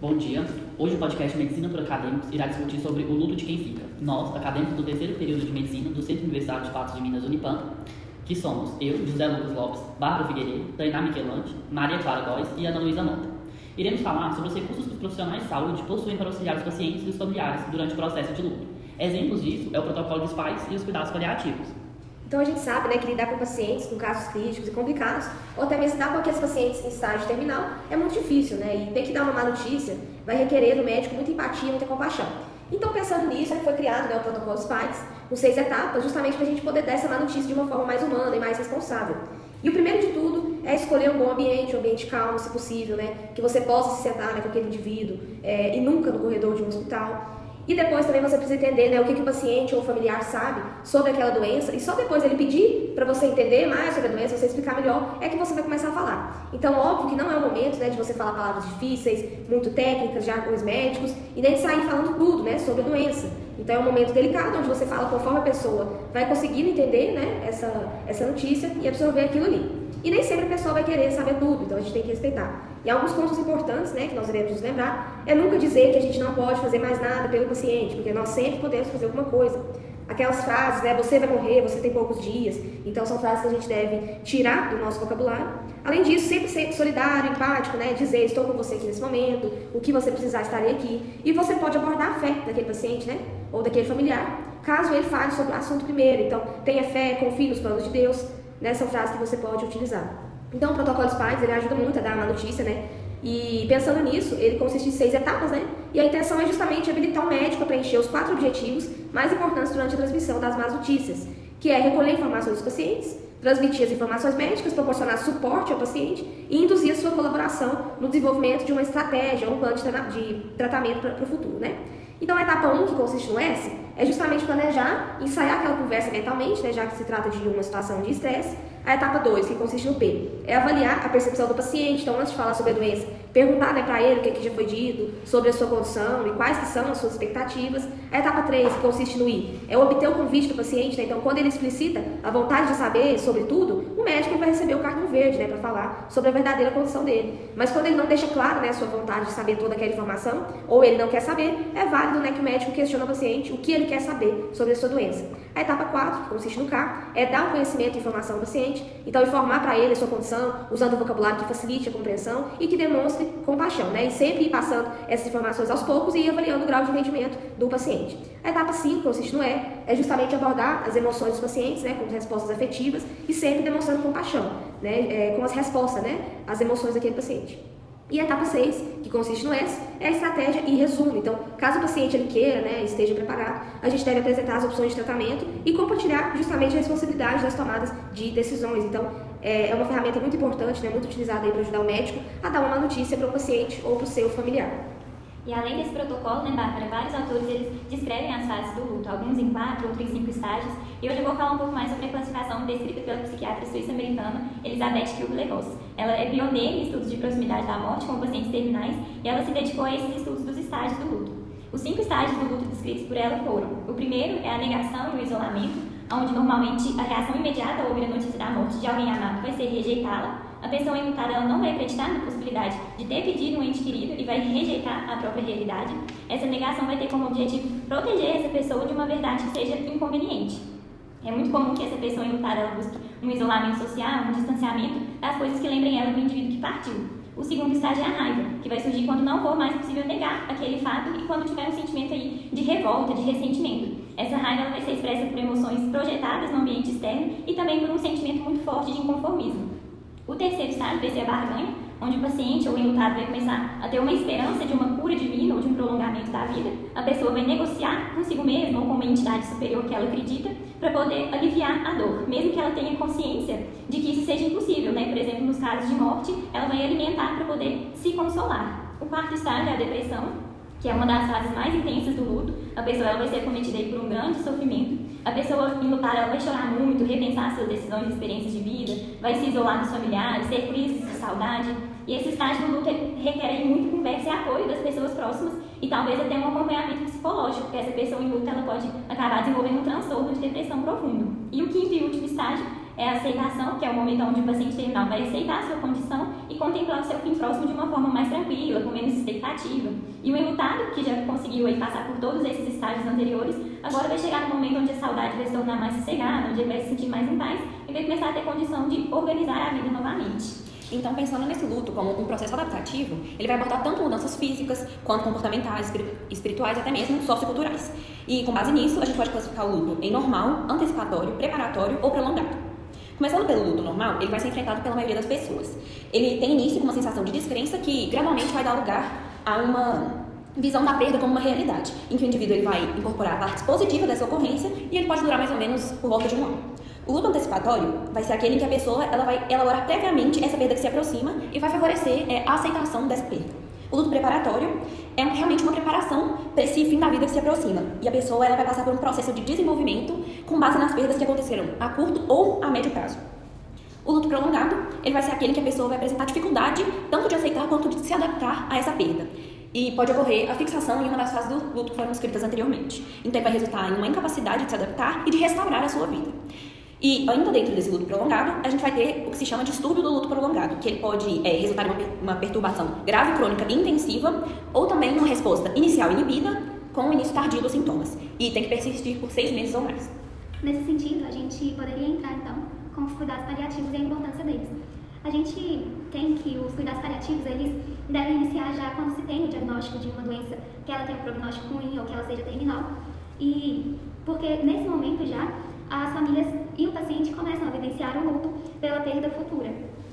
Bom dia. Hoje o podcast Medicina por Acadêmicos irá discutir sobre o luto de quem fica. Nós, acadêmicos do terceiro período de Medicina do Centro Universitário de Patos de Minas Unipam, que somos eu, José Lucas Lopes, Bárbara Figueiredo, Tainá Michelante, Maria Clara Góes e Ana Luísa Mota. Iremos falar sobre os recursos que os profissionais de saúde possuem para auxiliar os pacientes e os familiares durante o processo de luto. Exemplos disso é o protocolo dos pais e os cuidados paliativos. Então a gente sabe né, que lidar com pacientes com casos críticos e complicados, ou até mesmo lidar com aqueles pacientes em estágio terminal, é muito difícil, né? E ter que dar uma má notícia vai requerer do médico muita empatia, muita compaixão. Então, pensando nisso, foi criado né, o protocolo pais, com seis etapas, justamente para a gente poder dar essa má notícia de uma forma mais humana e mais responsável. E o primeiro de tudo é escolher um bom ambiente, um ambiente calmo, se possível, né? Que você possa se sentar né, com aquele indivíduo é, e nunca no corredor de um hospital. E depois também você precisa entender né, o que, que o paciente ou o familiar sabe sobre aquela doença. E só depois ele pedir para você entender mais sobre a doença, você explicar melhor, é que você vai começar a falar. Então, óbvio que não é o momento né, de você falar palavras difíceis, muito técnicas, jargões médicos, e nem de sair falando tudo né, sobre a doença. Então, é um momento delicado onde você fala conforme a pessoa vai conseguindo entender né, essa, essa notícia e absorver aquilo ali. E nem sempre a pessoa vai querer saber tudo, então a gente tem que respeitar. E alguns pontos importantes, né, que nós devemos nos lembrar, é nunca dizer que a gente não pode fazer mais nada pelo paciente, porque nós sempre podemos fazer alguma coisa. Aquelas frases, né, você vai morrer, você tem poucos dias, então são frases que a gente deve tirar do nosso vocabulário. Além disso, sempre ser solidário, empático, né, dizer estou com você aqui nesse momento, o que você precisar estarei aqui. E você pode abordar a fé daquele paciente, né, ou daquele familiar, caso ele fale sobre o assunto primeiro. Então, tenha fé, confie nos planos de Deus, né, são frases que você pode utilizar. Então, o protocolo pais, ele ajuda muito a dar uma notícia, né? E pensando nisso, ele consiste em seis etapas, né? E a intenção é justamente habilitar o médico a preencher os quatro objetivos mais importantes durante a transmissão das más notícias, que é recolher informações dos pacientes, transmitir as informações médicas, proporcionar suporte ao paciente e induzir a sua colaboração no desenvolvimento de uma estratégia, um plano de, tra de tratamento para o futuro, né? Então, a etapa 1, que consiste no S, é justamente planejar, ensaiar aquela conversa mentalmente, né, já que se trata de uma situação de estresse, a etapa 2, que consiste no P, é avaliar a percepção do paciente. Então, antes de falar sobre a doença, perguntar né, para ele o que, que já foi dito, sobre a sua condição e quais que são as suas expectativas. A etapa 3, que consiste no I, é obter o convite do paciente. Né? Então, quando ele explicita a vontade de saber sobre tudo, o médico vai receber o cartão verde né, para falar sobre a verdadeira condição dele. Mas quando ele não deixa claro né, a sua vontade de saber toda aquela informação, ou ele não quer saber, é válido né, que o médico questione o paciente o que ele quer saber sobre a sua doença. A etapa 4, que consiste no K, é dar o conhecimento e informação ao paciente, então informar para ele a sua condição, usando o vocabulário que facilite a compreensão e que demonstre compaixão, né? E sempre ir passando essas informações aos poucos e ir avaliando o grau de entendimento do paciente. A etapa 5, que consiste no E, é justamente abordar as emoções dos pacientes, né, com respostas afetivas e sempre demonstrando compaixão, né, é, com as respostas, né, às emoções daquele paciente. E a etapa 6, que consiste no S, é a estratégia e resumo. Então, caso o paciente ele queira, né, esteja preparado, a gente deve apresentar as opções de tratamento e compartilhar justamente a responsabilidade das tomadas de decisões. Então, é, é uma ferramenta muito importante, né, muito utilizada para ajudar o médico a dar uma notícia para o paciente ou para o seu familiar. E além desse protocolo, né, Bárbara, vários autores eles descrevem as fases do luto, alguns em quatro, outros em cinco estágios. E hoje eu vou falar um pouco mais sobre a classificação descrita pela psiquiatra suíça-americana Elizabeth Kubler-Ross. Ela é pioneira em estudos de proximidade da morte com pacientes terminais e ela se dedicou a esses estudos dos estágios do luto. Os cinco estágios do luto descritos por ela foram: o primeiro é a negação e o isolamento, onde normalmente a reação imediata ao ouvir a notícia da morte de alguém amado vai ser rejeitá-la a pessoa enlutada ela não vai acreditar na possibilidade de ter pedido um ente querido e vai rejeitar a própria realidade. Essa negação vai ter como objetivo proteger essa pessoa de uma verdade que seja inconveniente. É muito comum que essa pessoa enlutada ela busque um isolamento social, um distanciamento das coisas que lembrem ela do indivíduo que partiu. O segundo estágio é a raiva, que vai surgir quando não for mais possível negar aquele fato e quando tiver um sentimento aí de revolta, de ressentimento. Essa raiva vai ser expressa por emoções projetadas no ambiente externo e também por um sentimento muito forte de inconformismo. O terceiro estágio vai ser a barganha, onde o paciente ou o enlutado vai começar a ter uma esperança de uma cura divina ou de um prolongamento da vida. A pessoa vai negociar consigo mesma ou com uma entidade superior que ela acredita para poder aliviar a dor, mesmo que ela tenha consciência de que isso seja impossível, né? Por exemplo, nos casos de morte, ela vai alimentar para poder se consolar. O quarto estágio é a depressão, que é uma das fases mais intensas do luto. A pessoa ela vai ser cometida por um grande sofrimento a pessoa ela vai chorar muito, repensar suas decisões e experiências de vida, vai se isolar dos familiares, ter crises de saudade. E esse estágio do luto requer muito conversa e apoio das pessoas próximas e talvez até um acompanhamento psicológico, porque essa pessoa em luto ela pode acabar desenvolvendo um transtorno de depressão profundo. E o quinto e último estágio é a aceitação, que é o momento onde o paciente terminal vai aceitar a sua condição contemplar o seu fim próximo de uma forma mais tranquila, com menos expectativa. E o enlutado, que já conseguiu aí passar por todos esses estágios anteriores, agora vai chegar no momento onde a saudade vai se tornar mais sossegada, onde ele vai se sentir mais em paz e vai começar a ter condição de organizar a vida novamente. Então, pensando nesse luto como um processo adaptativo, ele vai abordar tanto mudanças físicas, quanto comportamentais, espirituais e até mesmo socioculturais. E com base nisso, a gente pode classificar o luto em normal, antecipatório, preparatório ou prolongado. Começando pelo luto normal, ele vai ser enfrentado pela maioria das pessoas. Ele tem início com uma sensação de descrença que gradualmente vai dar lugar a uma visão da perda como uma realidade, em que o indivíduo ele vai incorporar a parte positiva dessa ocorrência e ele pode durar mais ou menos por volta de um ano. O luto antecipatório vai ser aquele em que a pessoa ela vai elaborar previamente essa perda que se aproxima e vai favorecer é, a aceitação dessa perda. O luto preparatório é realmente uma preparação para esse fim da vida que se aproxima. E a pessoa ela vai passar por um processo de desenvolvimento com base nas perdas que aconteceram a curto ou a médio prazo. O luto prolongado, ele vai ser aquele que a pessoa vai apresentar dificuldade tanto de aceitar quanto de se adaptar a essa perda. E pode ocorrer a fixação em uma das fases do luto que foram descritas anteriormente. Então, ele vai resultar em uma incapacidade de se adaptar e de restaurar a sua vida. E ainda dentro desse luto prolongado, a gente vai ter o que se chama distúrbio do luto prolongado, que ele pode é, resultar em uma, uma perturbação grave, crônica e intensiva, ou também uma resposta inicial inibida com o início tardio dos sintomas. E tem que persistir por seis meses ou mais. Nesse sentido, a gente poderia entrar então com os cuidados paliativos e a importância deles. A gente tem que os cuidados paliativos, eles devem iniciar já quando se tem o diagnóstico de uma doença que ela tenha um prognóstico ruim ou que ela seja terminal. E porque nesse momento já as famílias e o paciente começam a vivenciar o luto pela perda futura,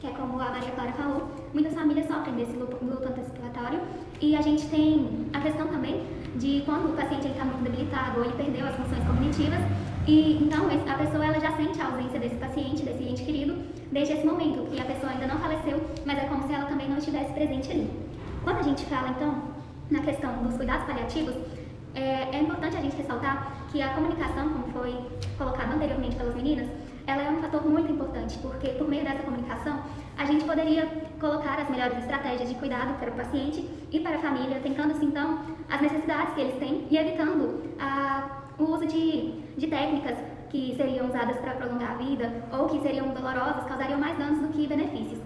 que é como a Maria Clara falou, muitas famílias sofrem desse luto, luto antecipatório. E a gente tem a questão também de quando o paciente está muito debilitado ou ele perdeu as funções cognitivas. E então a pessoa ela já sente a ausência desse paciente, desse ente querido, desde esse momento, que a pessoa ainda não faleceu, mas é como se ela também não estivesse presente ali. Quando a gente fala então na questão dos cuidados paliativos, é, é, importante a gente ressaltar que a comunicação, como foi colocado anteriormente pelas meninas, ela é um fator muito importante, porque por meio dessa comunicação, a gente poderia colocar as melhores estratégias de cuidado para o paciente e para a família, tentando-se então as necessidades que eles têm e evitando a, o uso de, de técnicas que seriam usadas para prolongar a vida ou que seriam dolorosas, causariam mais danos do que benefícios.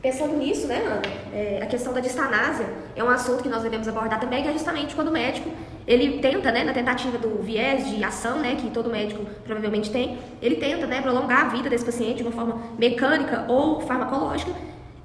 Pensando nisso, né, Ana, é, a questão da distanásia é um assunto que nós devemos abordar também, que é justamente quando o médico, ele tenta, né, na tentativa do viés de ação, né, que todo médico provavelmente tem, ele tenta, né, prolongar a vida desse paciente de uma forma mecânica ou farmacológica,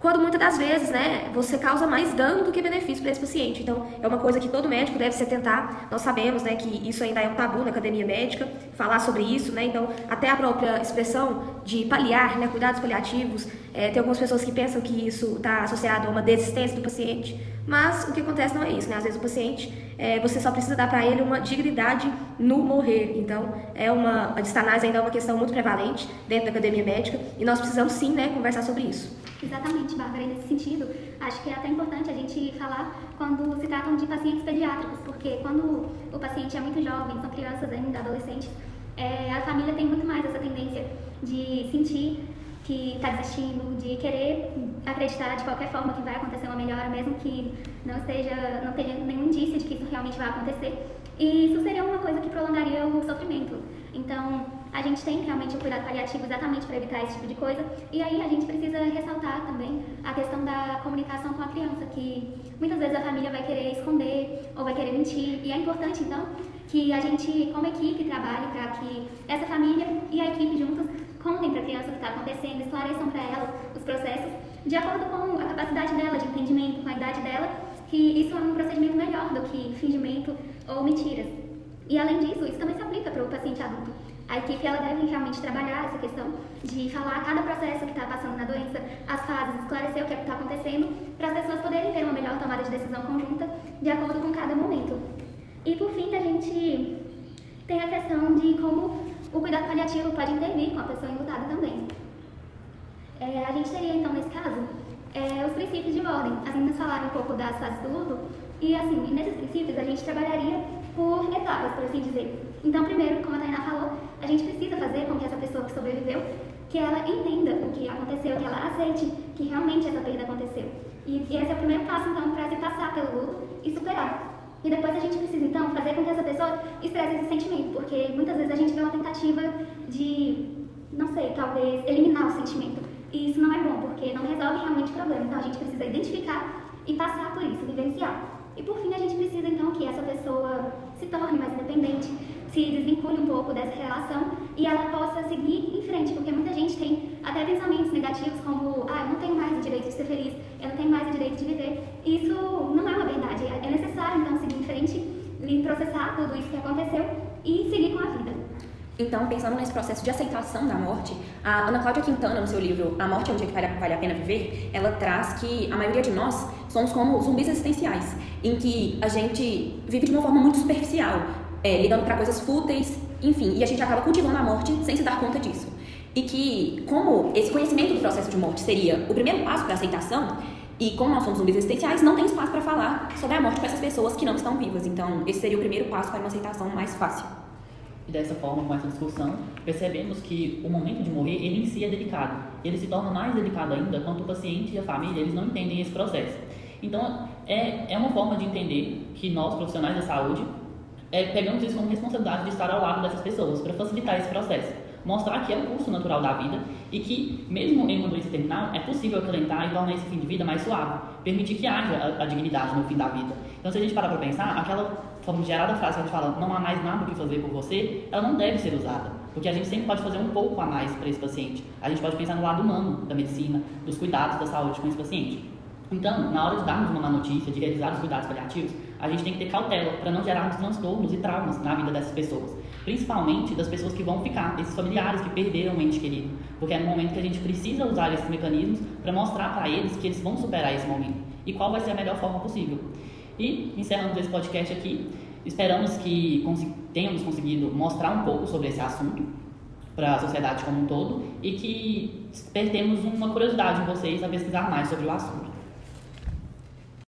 quando muitas das vezes, né, você causa mais dano do que benefício para esse paciente. Então, é uma coisa que todo médico deve se atentar. Nós sabemos, né, que isso ainda é um tabu na academia médica, falar sobre isso, né, então, até a própria expressão de paliar, né, cuidados paliativos, é, tem algumas pessoas que pensam que isso está associado a uma desistência do paciente, mas o que acontece não é isso, né, às vezes o paciente, é, você só precisa dar para ele uma dignidade no morrer. Então, é uma, a distanase ainda é uma questão muito prevalente dentro da academia médica, e nós precisamos sim, né, conversar sobre isso. Exatamente, Bárbara. E nesse sentido, acho que é até importante a gente falar quando se tratam de pacientes pediátricos, porque quando o paciente é muito jovem, são crianças ainda, adolescentes, é, a família tem muito mais essa tendência de sentir que está desistindo, de querer acreditar de qualquer forma que vai acontecer uma melhora, mesmo que não esteja, não tenha nenhum indício de que isso realmente vai acontecer. E isso seria uma coisa que prolongaria o sofrimento. Então, a gente tem realmente o cuidado paliativo exatamente para evitar esse tipo de coisa. E aí a gente precisa ressaltar também a questão da comunicação com a criança, que muitas vezes a família vai querer esconder ou vai querer mentir. E é importante, então, que a gente, como equipe, trabalhe para que essa família e a equipe juntos contem para a criança o que está acontecendo, esclareçam para ela os processos, de acordo com a capacidade dela de entendimento, com a idade dela, que isso é um procedimento melhor do que fingimento ou mentiras. E além disso, isso também se aplica para o paciente adulto. A equipe ela deve realmente trabalhar essa questão de falar cada processo que está passando na doença, as fases, esclarecer o que é está acontecendo, para as pessoas poderem ter uma melhor tomada de decisão conjunta de acordo com cada momento. E por fim, a gente tem a questão de como o cuidado paliativo pode intervir com a pessoa enlutada também. É, a gente teria então, nesse caso, é, os princípios de ordem. As meninas falaram um pouco das fases do luto, e assim, nesses princípios a gente trabalharia por etapas, por assim dizer. Então, primeiro, como a Tainá falou, a gente precisa fazer com que essa pessoa que sobreviveu, que ela entenda o que aconteceu, que ela aceite que realmente essa perda aconteceu. E, e esse é o primeiro passo, então, para se passar pelo luto e superar. E depois a gente precisa, então, fazer com que essa pessoa expresse esse sentimento, porque muitas vezes a gente vê uma tentativa de, não sei, talvez eliminar o sentimento. E isso não é bom, porque não resolve realmente o problema. Então a gente precisa identificar e passar por isso, vivenciar. E por fim, a gente precisa então que essa pessoa se torne mais independente, se desvincule um pouco dessa relação e ela possa seguir em frente, porque muita gente tem até pensamentos negativos como, ah, eu não tenho mais o direito de ser feliz, eu não tenho mais o direito de viver. Isso não é uma verdade. É necessário então seguir em frente, processar tudo isso que aconteceu e seguir com a vida. Então, pensando nesse processo de aceitação da morte, a Ana Cláudia Quintana, no seu livro A Morte é um Dia que Vale a Pena Viver, ela traz que a maioria de nós somos como zumbis existenciais, em que a gente vive de uma forma muito superficial, é, ligando para coisas fúteis, enfim, e a gente acaba cultivando a morte sem se dar conta disso. E que, como esse conhecimento do processo de morte seria o primeiro passo para a aceitação, e como nós somos zumbis existenciais, não tem espaço para falar sobre a morte para essas pessoas que não estão vivas. Então, esse seria o primeiro passo para uma aceitação mais fácil. E dessa forma, com essa discussão, percebemos que o momento de morrer, ele em si é delicado. Ele se torna mais delicado ainda quando o paciente e a família, eles não entendem esse processo. Então, é, é uma forma de entender que nós, profissionais da saúde, é, pegamos isso como responsabilidade de estar ao lado dessas pessoas, para facilitar esse processo. Mostrar que é o curso natural da vida e que, mesmo em uma doença terminal, é possível acalentar e tornar esse fim de vida mais suave. Permitir que haja a, a dignidade no fim da vida. Então, se a gente parar para pensar, aquela famigerada frase que a gente fala, não há mais nada o que fazer por você, ela não deve ser usada. Porque a gente sempre pode fazer um pouco a mais para esse paciente. A gente pode pensar no lado humano da medicina, dos cuidados da saúde com esse paciente. Então, na hora de darmos uma má notícia, de realizar os cuidados paliativos, a gente tem que ter cautela para não gerarmos transtornos e traumas na vida dessas pessoas. Principalmente das pessoas que vão ficar, esses familiares que perderam o ente querido. Porque é no momento que a gente precisa usar esses mecanismos para mostrar para eles que eles vão superar esse momento e qual vai ser a melhor forma possível. E, encerrando esse podcast aqui, esperamos que tenhamos conseguido mostrar um pouco sobre esse assunto para a sociedade como um todo e que despertemos uma curiosidade em vocês a pesquisar mais sobre o assunto.